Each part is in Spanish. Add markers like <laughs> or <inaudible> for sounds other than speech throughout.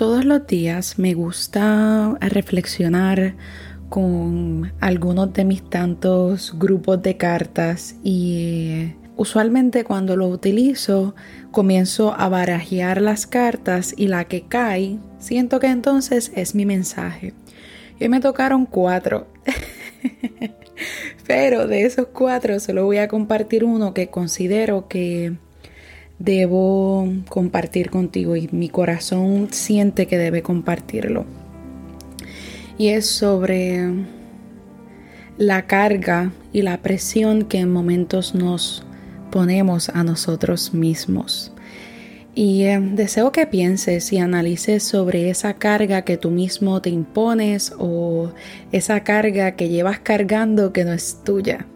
Todos los días me gusta reflexionar con algunos de mis tantos grupos de cartas y usualmente cuando lo utilizo comienzo a barajear las cartas y la que cae siento que entonces es mi mensaje. Y me tocaron cuatro. <laughs> Pero de esos cuatro solo voy a compartir uno que considero que debo compartir contigo y mi corazón siente que debe compartirlo. Y es sobre la carga y la presión que en momentos nos ponemos a nosotros mismos. Y eh, deseo que pienses y analices sobre esa carga que tú mismo te impones o esa carga que llevas cargando que no es tuya.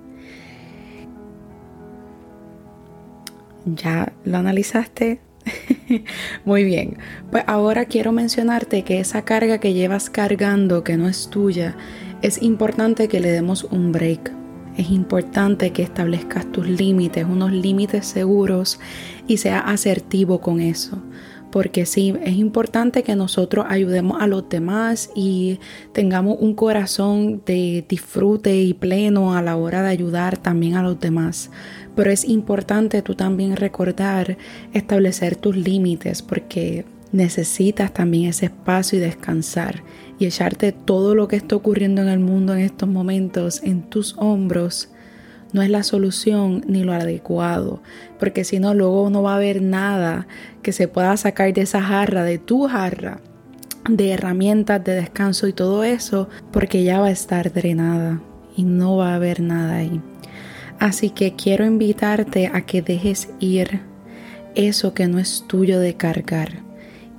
¿Ya lo analizaste? <laughs> Muy bien, pues ahora quiero mencionarte que esa carga que llevas cargando que no es tuya, es importante que le demos un break. Es importante que establezcas tus límites, unos límites seguros y sea asertivo con eso. Porque sí, es importante que nosotros ayudemos a los demás y tengamos un corazón de disfrute y pleno a la hora de ayudar también a los demás. Pero es importante tú también recordar establecer tus límites porque necesitas también ese espacio y descansar y echarte todo lo que está ocurriendo en el mundo en estos momentos en tus hombros no es la solución ni lo adecuado, porque si no luego no va a haber nada que se pueda sacar de esa jarra, de tu jarra, de herramientas de descanso y todo eso, porque ya va a estar drenada y no va a haber nada ahí. Así que quiero invitarte a que dejes ir eso que no es tuyo de cargar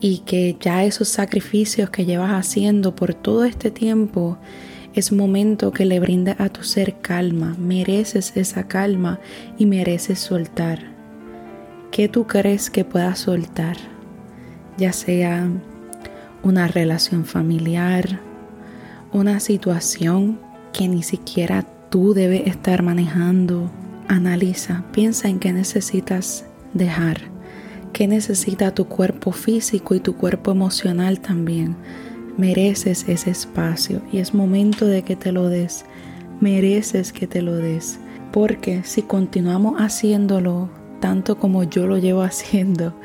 y que ya esos sacrificios que llevas haciendo por todo este tiempo es momento que le brindes a tu ser calma, mereces esa calma y mereces soltar. ¿Qué tú crees que puedas soltar? Ya sea una relación familiar, una situación que ni siquiera tú debes estar manejando. Analiza, piensa en qué necesitas dejar, qué necesita tu cuerpo físico y tu cuerpo emocional también. Mereces ese espacio y es momento de que te lo des. Mereces que te lo des. Porque si continuamos haciéndolo tanto como yo lo llevo haciendo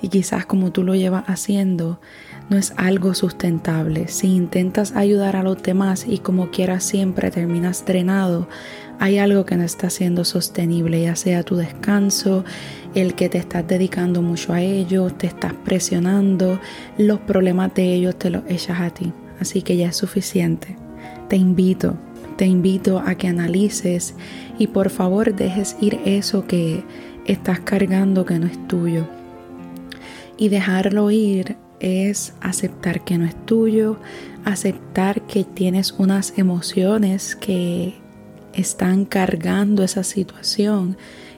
y quizás como tú lo llevas haciendo, no es algo sustentable. Si intentas ayudar a los demás y como quieras siempre terminas drenado, hay algo que no está siendo sostenible, ya sea tu descanso, el que te estás dedicando mucho a ellos, te estás presionando, los problemas de ellos te los echas a ti. Así que ya es suficiente. Te invito, te invito a que analices y por favor dejes ir eso que estás cargando que no es tuyo. Y dejarlo ir es aceptar que no es tuyo, aceptar que tienes unas emociones que están cargando esa situación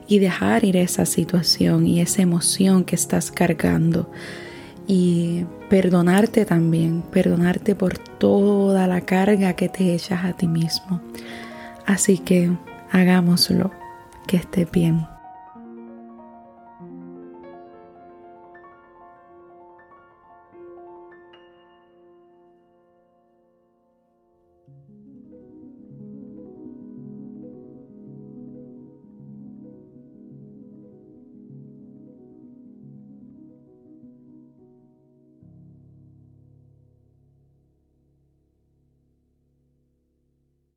y dejar ir esa situación y esa emoción que estás cargando y perdonarte también, perdonarte por toda la carga que te echas a ti mismo. Así que hagámoslo, que esté bien.